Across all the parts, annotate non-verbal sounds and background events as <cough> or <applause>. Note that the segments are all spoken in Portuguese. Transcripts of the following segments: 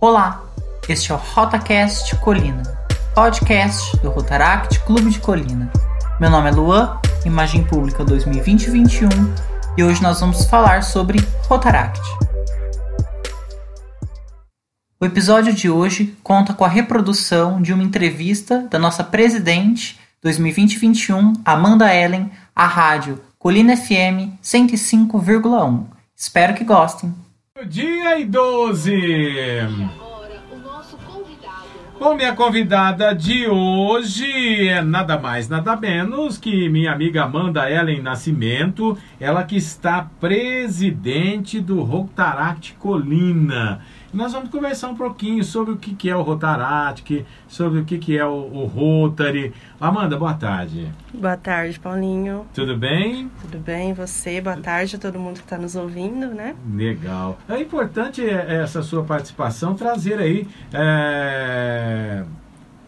Olá, este é o RotaCast Colina, podcast do Rotaract Clube de Colina. Meu nome é Luan, Imagem Pública 2020-21, e hoje nós vamos falar sobre Rotaract. O episódio de hoje conta com a reprodução de uma entrevista da nossa presidente 2020-21, Amanda Ellen, à rádio Colina FM 105,1. Espero que gostem. Dia e 12. Bom, minha convidada de hoje é nada mais, nada menos que minha amiga Amanda Ellen Nascimento, ela que está presidente do Rotaract Colina. Nós vamos conversar um pouquinho sobre o que é o Rotaract, sobre o que é o, Rotary. Amanda, boa tarde. Boa tarde, Paulinho. Tudo bem? Tudo bem, você? Boa tarde a todo mundo que está nos ouvindo, né? Legal. É importante é, essa sua participação, trazer aí... É...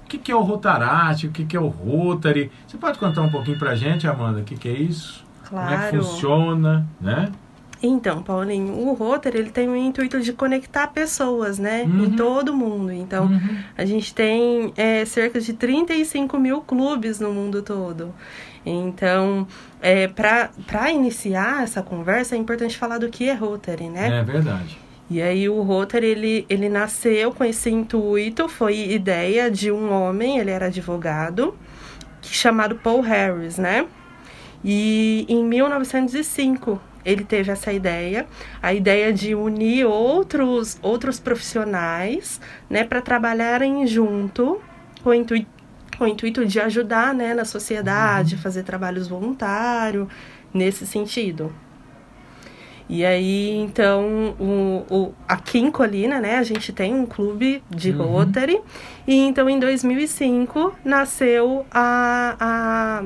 O que, que é o Rotaract, o que, que é o Rotary? Você pode contar um pouquinho pra gente, Amanda, o que, que é isso? Claro. Como é que funciona, né? Então, Paulinho, o Rotary ele tem o intuito de conectar pessoas, né? Uhum. Em todo mundo. Então, Uhum. a gente tem é, cerca de 35 mil clubes no mundo todo. Então, é, para iniciar essa conversa, é importante falar do que é Rotary, né? É verdade. E aí o Rotary, ele, ele nasceu com esse intuito, foi ideia de um homem, ele era advogado, chamado Paul Harris, né? E em 1905 ele teve essa ideia, a ideia de unir outros, outros profissionais, né, para trabalharem junto com o intuito, com o intuito de ajudar, né, na sociedade, fazer trabalhos voluntários, nesse sentido. E aí, então, o, o, aqui em Colina, né, a gente tem um clube de Uhum. Rotary. E então, em 2005, nasceu a, a,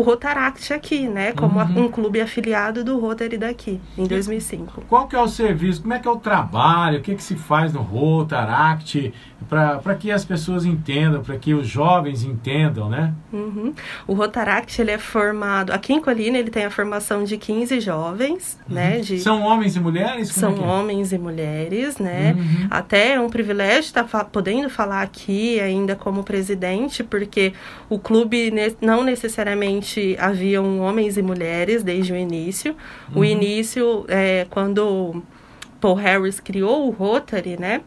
o Rotaract aqui, né, como Uhum. um clube afiliado do Rotary daqui, em 2005. Qual que é o serviço? Como é que é o trabalho? O que, que se faz no Rotaract? Para que as pessoas entendam, para que os jovens entendam, né? Uhum. O Rotaract, ele é formado... Aqui em Colina, ele tem a formação de 15 jovens, né, de... Uhum. São homens e mulheres? Como São é é? homens e mulheres, né? Uhum. Até é um privilégio estar fa- podendo falar aqui ainda como presidente, porque o clube ne- não necessariamente haviam homens e mulheres desde o início. Uhum. O início, é, quando Paul Harris criou o Rotary, né?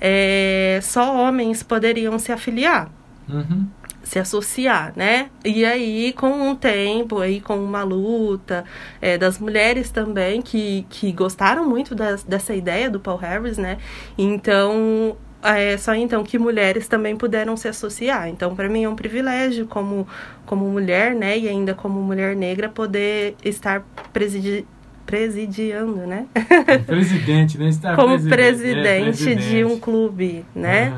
é, só homens poderiam se afiliar Uhum. se associar, né? E aí, com um tempo, aí com uma luta é, das mulheres também, que, que gostaram muito das- dessa ideia do Paul Harris, né? Então, é só então que mulheres também puderam se associar. Então, para mim é um privilégio como, como mulher, né? E ainda como mulher negra, poder estar presidi presidiando, né? Presidente, né? Está como presidente, presidente, é, de um clube, né?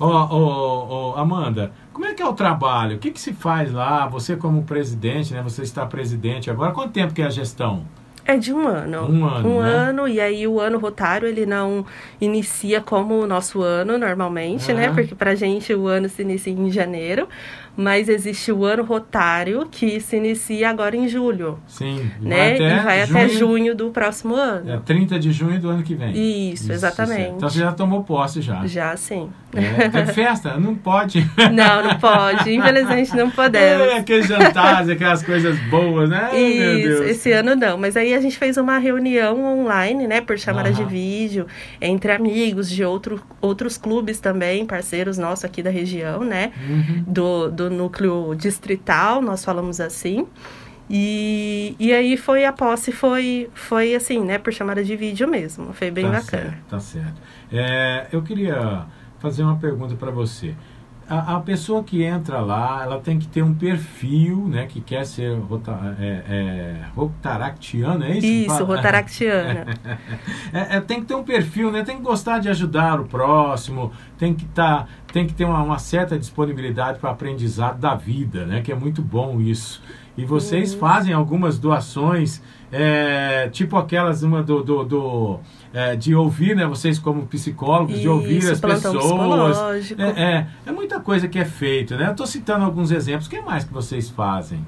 Ó, ó, ó, Amanda, como é que é o trabalho? O que, que se faz lá? Você como presidente, né? Você está presidente agora. Quanto tempo que é a gestão? É de um ano. Um ano, né? ano, e aí o ano rotário ele não inicia como o nosso ano normalmente, né? Porque pra gente o ano se inicia em janeiro, mas existe o ano rotário que se inicia agora em julho, Sim. né? e vai até junho do próximo ano. É 30 de junho do ano que vem. Isso, exatamente. certo. Então você já tomou posse já. Já sim. É, tem festa? <laughs> Não pode. Não, não pode. Infelizmente não <laughs> É, podemos. aqueles jantares, aquelas coisas boas, né? Isso, Deus. esse ano não. Mas aí a gente fez uma reunião online, né, por chamada de vídeo, entre amigos de outro, outros clubes também, parceiros nossos aqui da região, né, Uhum. do, do núcleo distrital, nós falamos assim. E, e aí foi a posse, foi, foi assim, né, por chamada de vídeo mesmo. Foi bem tá bacana. Certo, tá certo. É, eu queria fazer uma pergunta para você. A, a pessoa que entra lá, ela tem que ter um perfil, né? Que quer ser rota, é, é, rotaractiano, é isso? Isso, rotaractiana. <laughs> É, é, tem que ter um perfil, né? Tem que gostar de ajudar o próximo, tem que tá, tem que ter uma, uma certa disponibilidade para aprendizado da vida, né? Que é muito bom isso. E vocês fazem algumas doações, é, tipo aquelas uma do, do, do, é, de ouvir, né? Vocês como psicólogos, de ouvir Isso, as pessoas. É, é, é muita coisa que é feito, né? Eu estou citando alguns exemplos. O que mais que vocês fazem?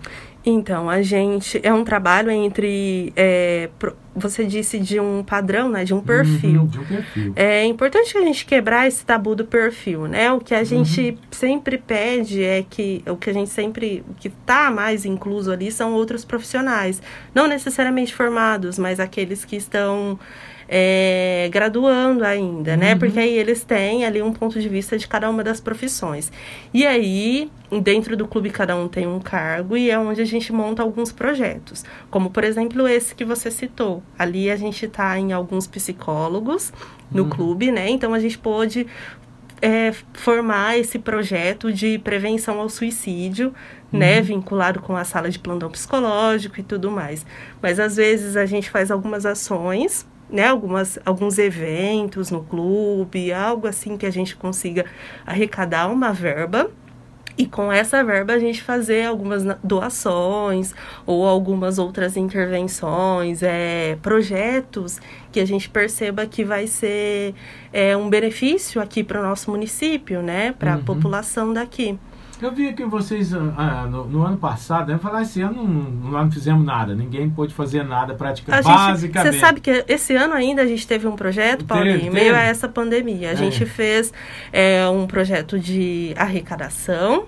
Então, a gente é um trabalho entre é, pro- você disse de um padrão, né? De um perfil. Uhum, de um perfil. É importante a gente quebrar esse tabu do perfil, né? O que a gente Uhum. sempre pede é que o que a gente sempre o que está mais incluso ali são outros profissionais, não necessariamente formados, mas aqueles que estão é, graduando ainda, né? Uhum. Porque aí eles têm ali um ponto de vista de cada uma das profissões. E aí, dentro do clube, cada um tem um cargo e é onde a gente monta alguns projetos. Como, por exemplo, esse que você citou. Ali a gente está em alguns psicólogos no Uhum. clube, né? Então a gente pôde é, formar esse projeto de prevenção ao suicídio, né, vinculado com a sala de plantão psicológico e tudo mais. Mas às vezes a gente faz algumas ações, né, algumas, alguns eventos no clube, algo assim que a gente consiga arrecadar uma verba. E com essa verba a gente fazer algumas doações ou algumas outras intervenções, é, projetos que a gente perceba que vai ser é, um benefício aqui para o nosso município, né? Para a Uhum. população daqui. Eu vi que vocês, ah, no, no ano passado, né, falar esse ano não, nós não fizemos nada, ninguém pôde fazer nada praticamente. Basicamente. você sabe que esse ano ainda a gente teve um projeto, Paulinho, teve. meio a essa pandemia. A É. gente fez é, um projeto de arrecadação.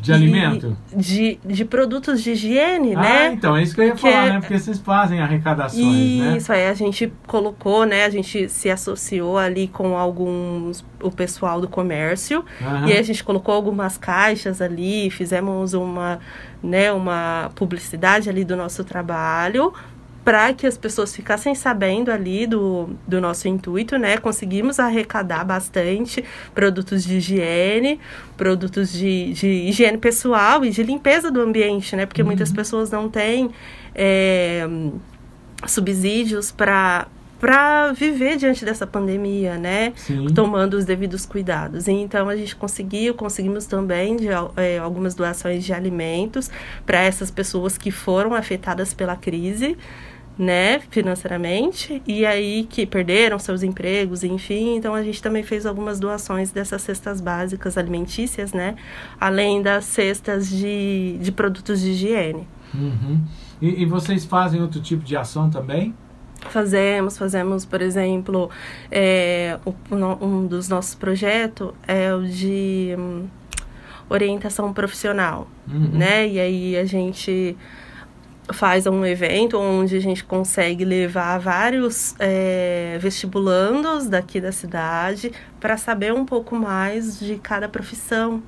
De alimento? De, de produtos de higiene, Ah, né? então, é isso que eu ia falar, né? Porque vocês fazem arrecadações, né? Isso aí a gente colocou, né? A gente se associou ali com alguns o pessoal do comércio e a gente colocou algumas caixas ali, fizemos uma, né, uma publicidade ali do nosso trabalho para que as pessoas ficassem sabendo ali do, do nosso intuito, né? Conseguimos arrecadar bastante produtos de higiene, produtos de, de higiene pessoal e de limpeza do ambiente, né? Porque muitas pessoas não têm é, subsídios para para viver diante dessa pandemia, né? Sim. Tomando os devidos cuidados. Então a gente conseguiu, conseguimos também de, é, algumas doações de alimentos para essas pessoas que foram afetadas pela crise, né, financeiramente, e aí que perderam seus empregos, enfim. Então a gente também fez algumas doações dessas cestas básicas alimentícias, né, além das cestas de, de produtos de higiene. Uhum. E, e vocês fazem outro tipo de ação também? Fazemos, fazemos, por exemplo, é, um dos nossos projetos é o de hum, orientação profissional, Uhum. né? E aí a gente faz um evento onde a gente consegue levar vários é, vestibulandos daqui da cidade para saber um pouco mais de cada profissão,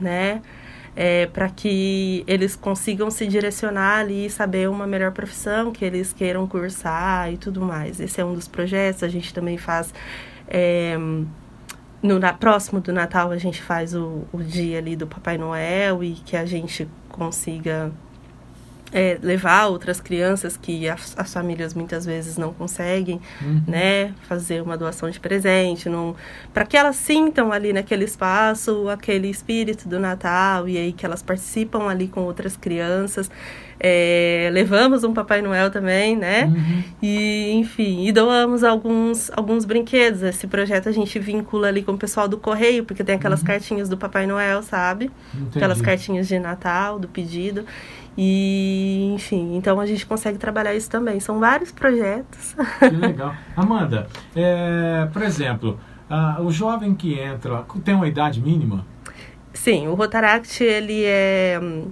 né? É, para que eles consigam se direcionar ali e saber uma melhor profissão que eles queiram cursar e tudo mais. Esse é um dos projetos. A gente também faz é, no na, próximo do Natal a gente faz o, o dia ali do Papai Noel e que a gente consiga é, levar outras crianças que as, as famílias muitas vezes não conseguem, Uhum. né, fazer uma doação de presente, para que elas sintam ali naquele espaço aquele espírito do Natal e aí que elas participam ali com outras crianças. É, levamos um Papai Noel também, né? Uhum. E, enfim, e doamos alguns, alguns brinquedos. Esse projeto a gente vincula ali com o pessoal do correio, porque tem aquelas cartinhas do Papai Noel, sabe? Entendi. Aquelas cartinhas de Natal, do pedido. E, enfim, então a gente consegue trabalhar isso também. São vários projetos. Que legal. Amanda, é, por exemplo, ah, o jovem que entra tem uma idade mínima? Sim, o Rotaract, ele é hum,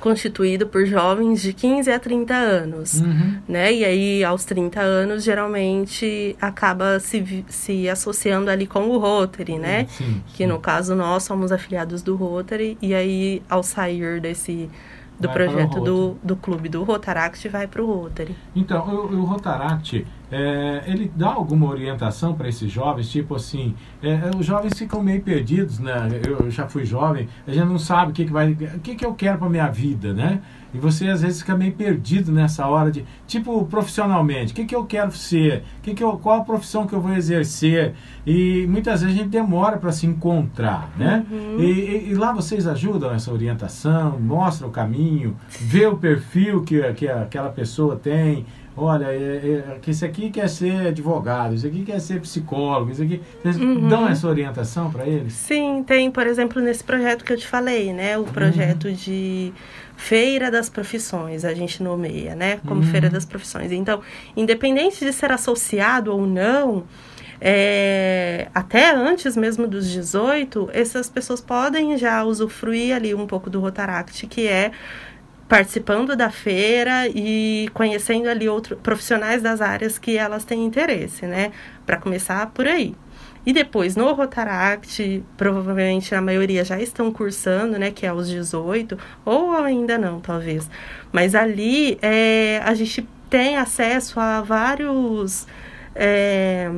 constituído por jovens de 15 a 30 anos. Uhum. né? E aí, aos 30 anos, geralmente acaba se, se associando ali com o Rotary, né? Sim. Que no caso nós somos afiliados do Rotary, e aí, ao sair desse do Vai projeto do, Rotary. do clube do Rotaract, vai para o Rotary. Então, o, o Rotaract, é, ele dá alguma orientação para esses jovens? Tipo assim, é, é, os jovens ficam meio perdidos, né? Eu já fui jovem, a gente não sabe o que, que vai, o que, que eu quero para minha vida, né? E você às vezes fica meio perdido nessa hora de, tipo, profissionalmente, o que, que eu quero ser? Que que eu, qual a profissão que eu vou exercer? E muitas vezes a gente demora para se encontrar, né? E, e- e lá vocês ajudam essa orientação, mostram o caminho, vê o perfil que, que aquela pessoa tem, olha, é, é, que esse aqui quer ser advogado, esse aqui quer ser psicólogo, esse aqui. Vocês uhum. dão essa orientação para eles? Sim, tem, por exemplo, nesse projeto que eu te falei, né? O projeto uhum. de Feira das Profissões, a gente nomeia, né? Como uhum. Feira das Profissões. Então, independente de ser associado ou não, é, até antes mesmo dos 18, essas pessoas podem já usufruir ali um pouco do Rotaract, que é participando da feira e conhecendo ali outros profissionais das áreas que elas têm interesse, né? Para começar por aí. E depois, no Rotaract, provavelmente a maioria já estão cursando, né? Que é aos 18, ou ainda não, talvez. Mas ali é, a gente tem acesso a vários. É,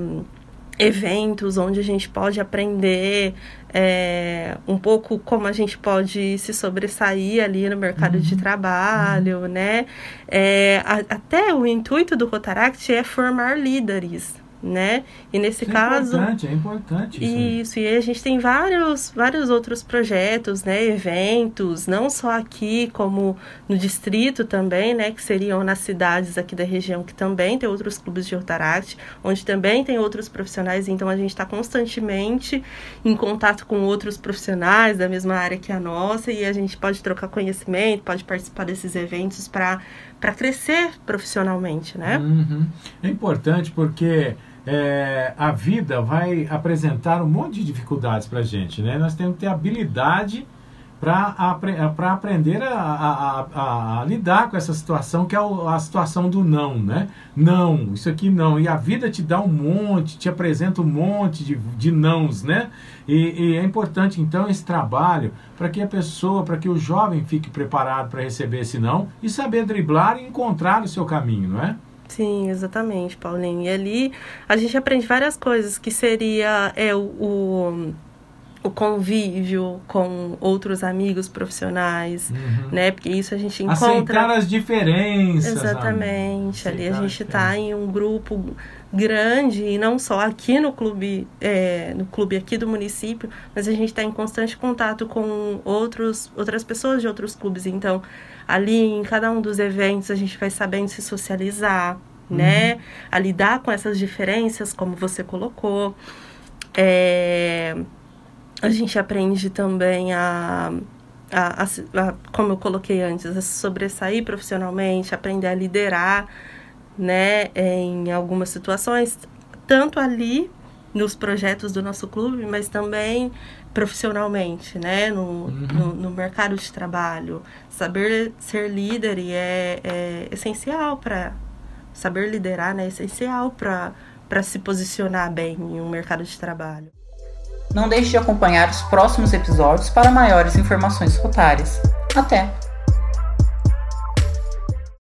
eventos onde a gente pode aprender é, um pouco como a gente pode se sobressair ali no mercado uhum. de trabalho, né? É, a, até o intuito do Rotaract é formar líderes, né? E nesse isso caso. É importante, é importante. Isso, isso e a gente tem vários, vários outros projetos, né? Eventos, não só aqui, como no distrito também, né? Que seriam nas cidades aqui da região, que também tem outros clubes de Rotaract, onde também tem outros profissionais, então a gente está constantemente em contato com outros profissionais da mesma área que a nossa, e a gente pode trocar conhecimento, pode participar desses eventos para crescer profissionalmente, né? Uhum. É importante porque é, a vida vai apresentar um monte de dificuldades para a gente, né? Nós temos que ter habilidade para aprender a, a, a, a, lidar com essa situação, que é a situação do não, né? Não, isso aqui não. E a vida te dá um monte, te apresenta um monte de, de nãos, né? E, e é importante, então, esse trabalho para que a pessoa, para que o jovem fique preparado para receber esse não e saber driblar e encontrar o seu caminho, não é? Sim, exatamente, Paulinho. E ali a gente aprende várias coisas, que seria é, o, o, o convívio com outros amigos profissionais, uhum. né? Porque isso a gente encontra... Aceitar as diferenças. Exatamente. Ali a gente está em um grupo grande, e não só aqui no clube, é, no clube aqui do município, mas a gente está em constante contato com outros, outras pessoas de outros clubes. Então, ali em cada um dos eventos a gente vai sabendo se socializar, uhum. né? A lidar com essas diferenças, como você colocou. É, a gente aprende também a, a, a, a, como eu coloquei antes, a se sobressair profissionalmente, aprender a liderar, né, em algumas situações, tanto ali nos projetos do nosso clube, mas também profissionalmente, né? No, uhum. no, no, mercado de trabalho. Saber ser líder é, é essencial para saber liderar, né? É essencial para se posicionar bem em um mercado de trabalho. Não deixe de acompanhar os próximos episódios para maiores informações rotárias. Até!